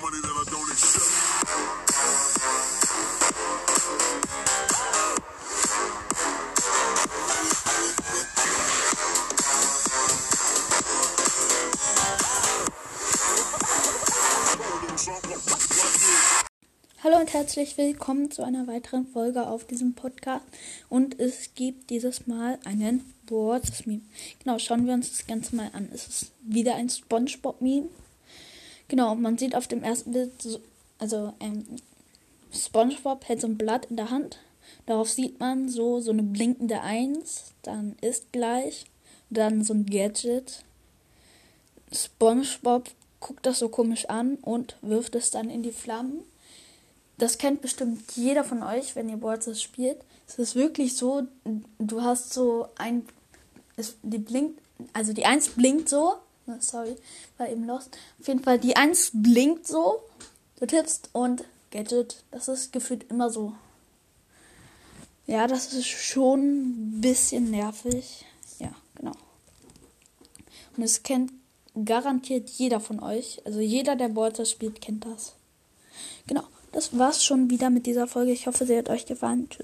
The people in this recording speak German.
money that I don't accept. Hallo und herzlich willkommen zu einer weiteren Folge auf diesem Podcast. Und es gibt dieses Mal einen Words-Meme. Genau, schauen wir uns das Ganze mal an. Es ist wieder ein Spongebob-Meme. Genau, man sieht auf dem ersten Bild, so, also ähm, Spongebob hält so ein Blatt in der Hand. Darauf sieht man so, so eine blinkende Eins. Dann ist gleich. Dann so ein Gadget. Spongebob guckt das so komisch an und wirft es dann in die Flammen. Das kennt bestimmt jeder von euch, wenn ihr Brawlstars spielt. Es ist wirklich so, du hast so ein, es, die blinkt, also die Eins blinkt so. Sorry, war eben lost. Auf jeden Fall, die Eins blinkt so. Du tippst und Gadget. Das ist gefühlt immer so. Ja, das ist schon ein bisschen nervig. Ja, genau. Und es kennt garantiert jeder von euch. Also jeder, der Brawlstars spielt, kennt das. Genau. Das war's schon wieder mit dieser Folge. Ich hoffe, sie hat euch gefallen. Tschüss.